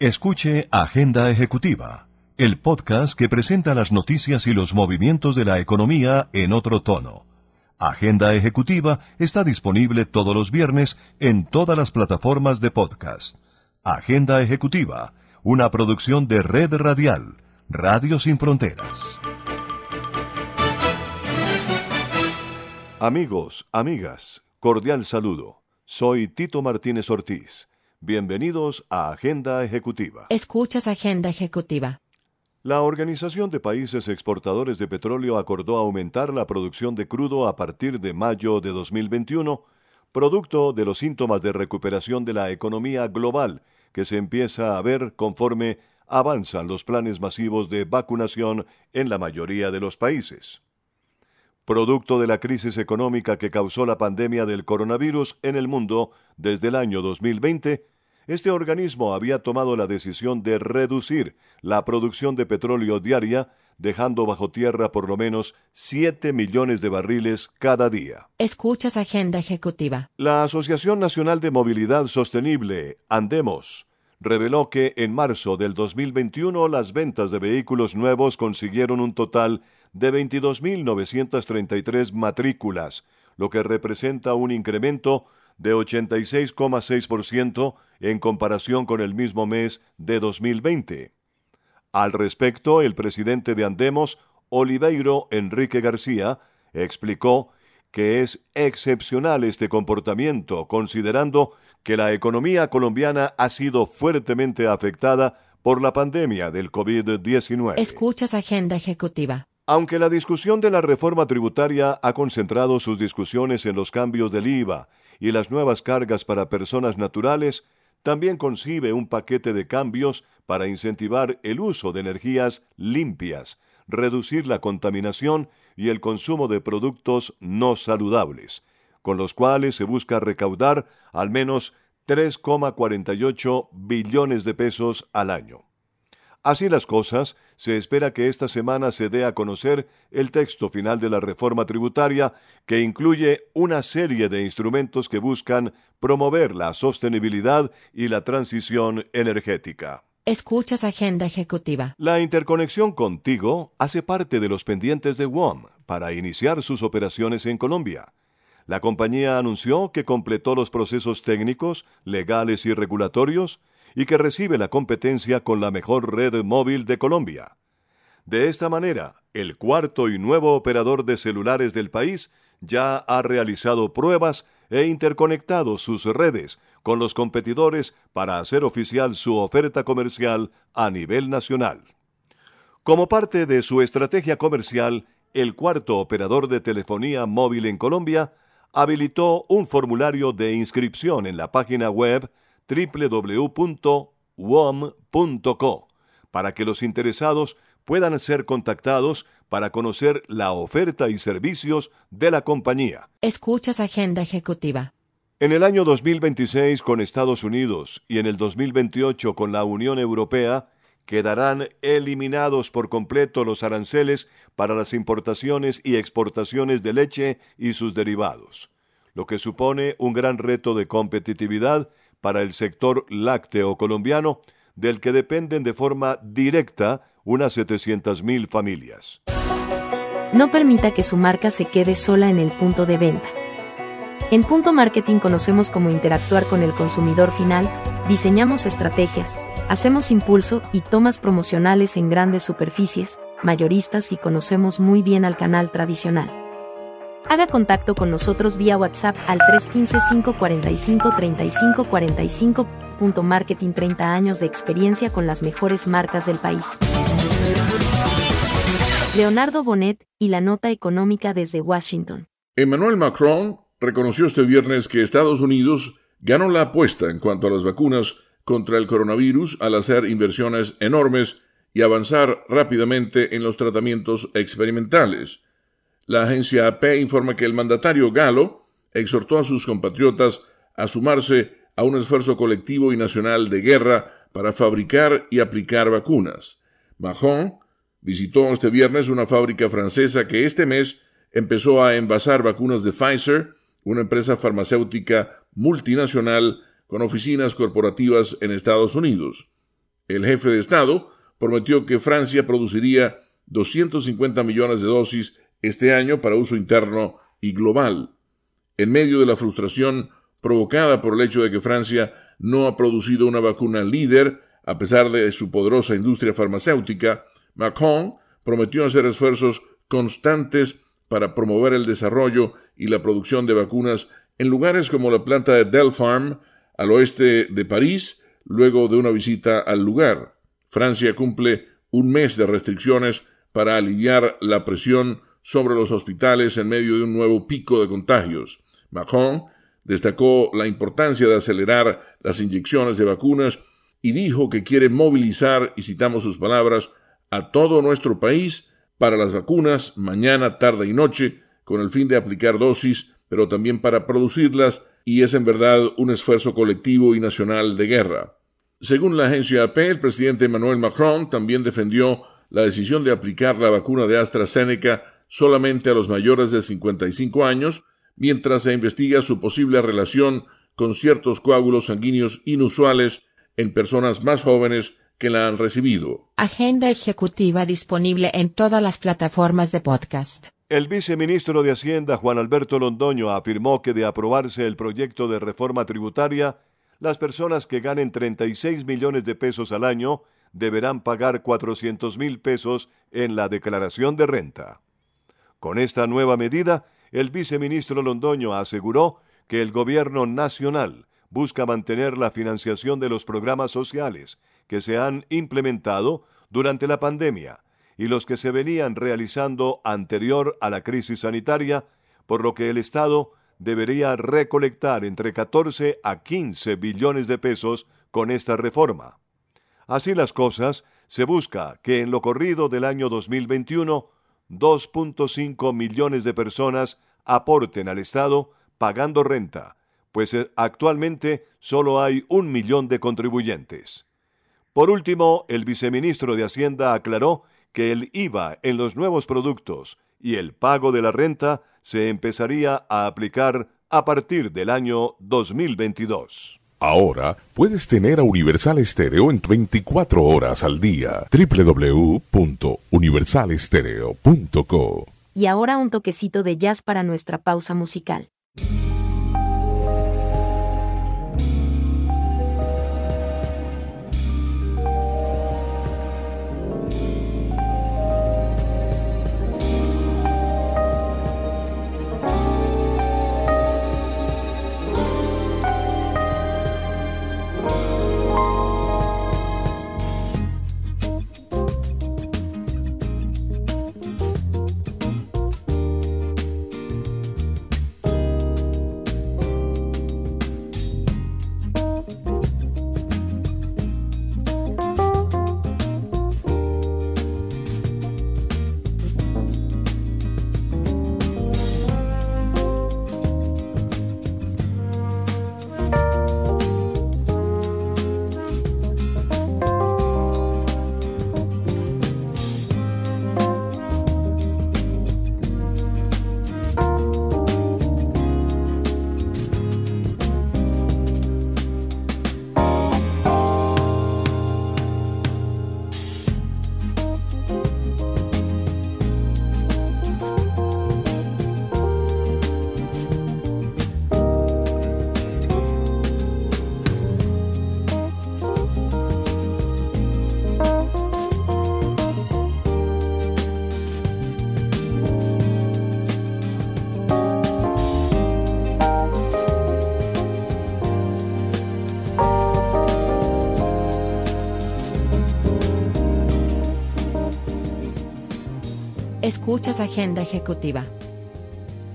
Escuche Agenda Ejecutiva, el podcast que presenta las noticias y los movimientos de la economía en otro tono. Agenda Ejecutiva está disponible todos los viernes en todas las plataformas de podcast. Agenda Ejecutiva, una producción de Red Radial, Radio Sin Fronteras. Amigos, amigas, cordial saludo. Soy Tito Martínez Ortiz. Bienvenidos a Agenda Ejecutiva. Escuchas Agenda Ejecutiva. La Organización de Países Exportadores de Petróleo acordó aumentar la producción de crudo a partir de mayo de 2021, producto de los síntomas de recuperación de la economía global que se empieza a ver conforme avanzan los planes masivos de vacunación en la mayoría de los países. Producto de la crisis económica que causó la pandemia del coronavirus en el mundo desde el año 2020, este organismo había tomado la decisión de reducir la producción de petróleo diaria, dejando bajo tierra por lo menos 7 millones de barriles cada día. Escuchas Agenda Ejecutiva. La Asociación Nacional de Movilidad Sostenible, Andemos, reveló que en marzo del 2021 las ventas de vehículos nuevos consiguieron un total de 22.933 matrículas, lo que representa un incremento de 86,6% en comparación con el mismo mes de 2020. Al respecto, el presidente de Andemos, Oliveiro Enrique García, explicó que es excepcional este comportamiento, considerando que la economía colombiana ha sido fuertemente afectada por la pandemia del COVID-19. Escuchas Agenda Ejecutiva. Aunque la discusión de la reforma tributaria ha concentrado sus discusiones en los cambios del IVA y las nuevas cargas para personas naturales, también concibe un paquete de cambios para incentivar el uso de energías limpias, reducir la contaminación y el consumo de productos no saludables, con los cuales se busca recaudar al menos 3,48 billones de pesos al año. Así las cosas, se espera que esta semana se dé a conocer el texto final de la reforma tributaria que incluye una serie de instrumentos que buscan promover la sostenibilidad y la transición energética. Escuchas Agenda Ejecutiva. La interconexión contigo hace parte de los pendientes de WOM para iniciar sus operaciones en Colombia. La compañía anunció que completó los procesos técnicos, legales y regulatorios y que recibe la competencia con la mejor red móvil de Colombia. De esta manera, el cuarto y nuevo operador de celulares del país ya ha realizado pruebas e interconectado sus redes con los competidores para hacer oficial su oferta comercial a nivel nacional. Como parte de su estrategia comercial, el cuarto operador de telefonía móvil en Colombia habilitó un formulario de inscripción en la página web www.wom.co para que los interesados puedan ser contactados para conocer la oferta y servicios de la compañía. Escuchas Agenda Ejecutiva. En el año 2026 con Estados Unidos y en el 2028 con la Unión Europea, quedarán eliminados por completo los aranceles para las importaciones y exportaciones de leche y sus derivados, lo que supone un gran reto de competitividad para el sector lácteo colombiano, del que dependen de forma directa unas 700.000 familias. No permita que su marca se quede sola en el punto de venta. En Punto Marketing conocemos cómo interactuar con el consumidor final, diseñamos estrategias, hacemos impulso y tomas promocionales en grandes superficies, mayoristas y conocemos muy bien al canal tradicional. Haga contacto con nosotros vía WhatsApp al 315-545-3545. Marketing 30 años de experiencia con las mejores marcas del país. Leonardo Bonet y la nota económica desde Washington. Emmanuel Macron reconoció este viernes que Estados Unidos ganó la apuesta en cuanto a las vacunas contra el coronavirus al hacer inversiones enormes y avanzar rápidamente en los tratamientos experimentales. La agencia AP informa que el mandatario galo exhortó a sus compatriotas a sumarse a un esfuerzo colectivo y nacional de guerra para fabricar y aplicar vacunas. Macron visitó este viernes una fábrica francesa que este mes empezó a envasar vacunas de Pfizer, una empresa farmacéutica multinacional con oficinas corporativas en Estados Unidos. El jefe de Estado prometió que Francia produciría 250 millones de dosis este año para uso interno y global. En medio de la frustración provocada por el hecho de que Francia no ha producido una vacuna líder, a pesar de su poderosa industria farmacéutica, Macron prometió hacer esfuerzos constantes para promover el desarrollo y la producción de vacunas en lugares como la planta de Delpharm, al oeste de París, luego de una visita al lugar. Francia cumple un mes de restricciones para aliviar la presión sobre los hospitales en medio de un nuevo pico de contagios. Macron destacó la importancia de acelerar las inyecciones de vacunas y dijo que quiere movilizar, y citamos sus palabras, a todo nuestro país para las vacunas mañana, tarde y noche, con el fin de aplicar dosis, pero también para producirlas, y es en verdad un esfuerzo colectivo y nacional de guerra. Según la agencia AP, el presidente Emmanuel Macron también defendió la decisión de aplicar la vacuna de AstraZeneca solamente a los mayores de 55 años, mientras se investiga su posible relación con ciertos coágulos sanguíneos inusuales en personas más jóvenes que la han recibido. Agenda ejecutiva disponible en todas las plataformas de podcast. El viceministro de Hacienda, Juan Alberto Londoño, afirmó que de aprobarse el proyecto de reforma tributaria, las personas que ganen 36 millones de pesos al año deberán pagar 400 mil pesos en la declaración de renta. Con esta nueva medida, el viceministro Londoño aseguró que el gobierno nacional busca mantener la financiación de los programas sociales que se han implementado durante la pandemia y los que se venían realizando anterior a la crisis sanitaria, por lo que el Estado debería recolectar entre 14 a 15 billones de pesos con esta reforma. Así las cosas, se busca que en lo corrido del año 2021 2.5 millones de personas aporten al Estado pagando renta, pues eh, actualmente solo hay un millón de contribuyentes. Por último, el viceministro de Hacienda aclaró que el IVA en los nuevos productos y el pago de la renta se empezaría a aplicar a partir del año 2022. Ahora puedes tener a Universal Estéreo en 24 horas al día. www.universalestereo.co Y ahora un toquecito de jazz para nuestra pausa musical. Escuchas Agenda Ejecutiva.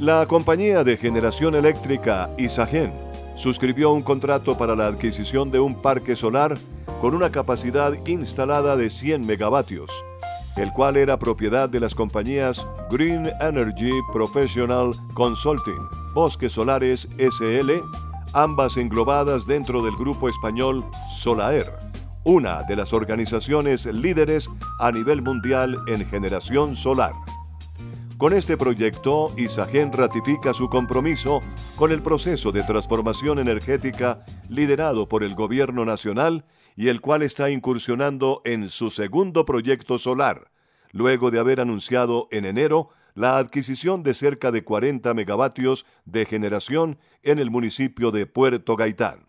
La compañía de generación eléctrica Isagen suscribió un contrato para la adquisición de un parque solar con una capacidad instalada de 100 megavatios, el cual era propiedad de las compañías Green Energy Professional Consulting, Bosques Solares SL, ambas englobadas dentro del grupo español Solaer, una de las organizaciones líderes a nivel mundial en generación solar. Con este proyecto, Isagen ratifica su compromiso con el proceso de transformación energética liderado por el Gobierno Nacional y el cual está incursionando en su segundo proyecto solar, luego de haber anunciado en enero la adquisición de cerca de 40 megavatios de generación en el municipio de Puerto Gaitán.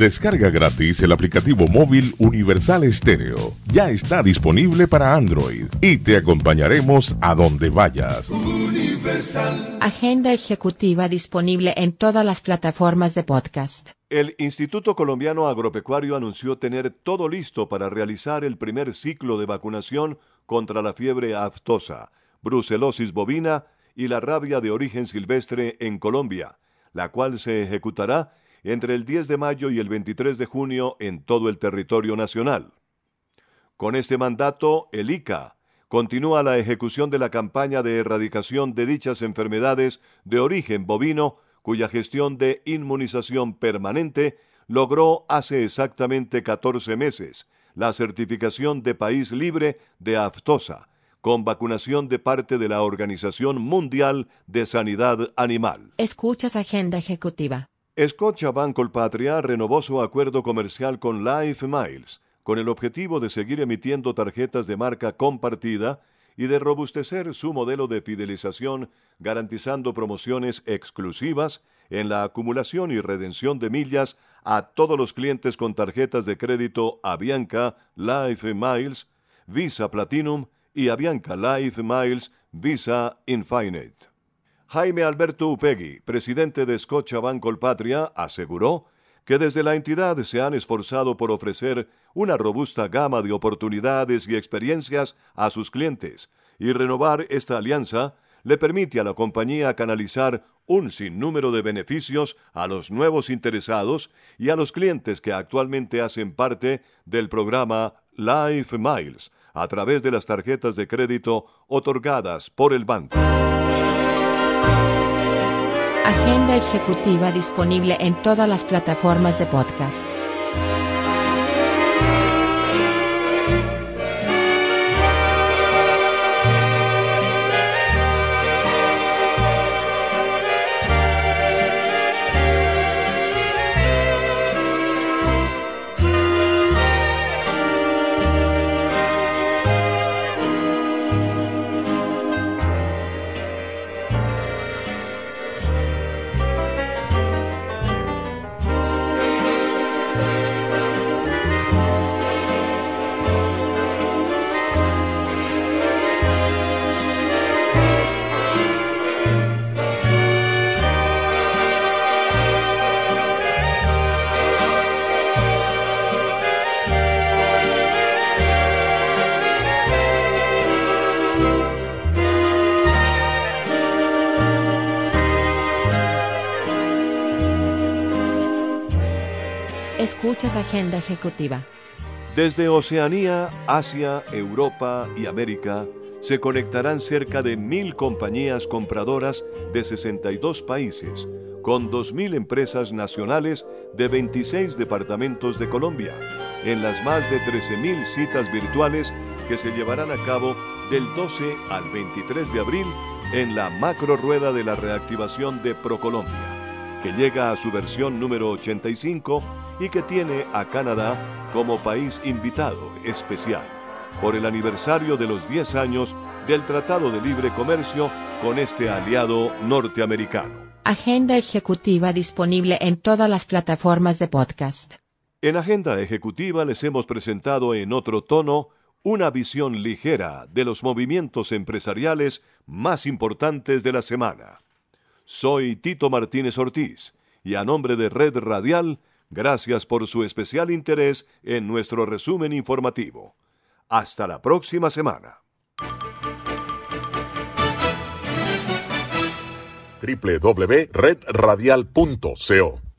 Descarga gratis el aplicativo móvil Universal Estéreo. Ya está disponible para Android y te acompañaremos a donde vayas. Agenda ejecutiva disponible en todas las plataformas de podcast. El Instituto Colombiano Agropecuario anunció tener todo listo para realizar el primer ciclo de vacunación contra la fiebre aftosa, brucelosis bovina y la rabia de origen silvestre en Colombia, la cual se ejecutará entre el 10 de mayo y el 23 de junio en todo el territorio nacional. Con este mandato, el ICA continúa la ejecución de la campaña de erradicación de dichas enfermedades de origen bovino, cuya gestión de inmunización permanente logró hace exactamente 14 meses la certificación de país libre de aftosa, con vacunación de parte de la Organización Mundial de Sanidad Animal. Escuchas Agenda Ejecutiva. Scotiabank Colpatria renovó su acuerdo comercial con Life Miles, con el objetivo de seguir emitiendo tarjetas de marca compartida y de robustecer su modelo de fidelización, garantizando promociones exclusivas en la acumulación y redención de millas a todos los clientes con tarjetas de crédito Avianca Life Miles, Visa Platinum y Avianca Life Miles Visa Infinite. Jaime Alberto Upegui, presidente de Scotiabank Colpatria, aseguró que desde la entidad se han esforzado por ofrecer una robusta gama de oportunidades y experiencias a sus clientes, y renovar esta alianza le permite a la compañía canalizar un sinnúmero de beneficios a los nuevos interesados y a los clientes que actualmente hacen parte del programa Life Miles a través de las tarjetas de crédito otorgadas por el banco. Agenda ejecutiva disponible en todas las plataformas de podcast. Escuchas Agenda Ejecutiva. Desde Oceanía, Asia, Europa y América se conectarán cerca de mil compañías compradoras de 62 países, con 2.000 empresas nacionales de 26 departamentos de Colombia, en las más de 13.000 citas virtuales que se llevarán a cabo del 12 al 23 de abril en la macro rueda de la reactivación de Procolombia que llega a su versión número 85 y que tiene a Canadá como país invitado especial por el aniversario de los 10 años del Tratado de Libre Comercio con este aliado norteamericano. Agenda ejecutiva disponible en todas las plataformas de podcast. En Agenda Ejecutiva les hemos presentado en otro tono una visión ligera de los movimientos empresariales más importantes de la semana. Soy Tito Martínez Ortiz y a nombre de Red Radial, gracias por su especial interés en nuestro resumen informativo. Hasta la próxima semana. www.redradial.co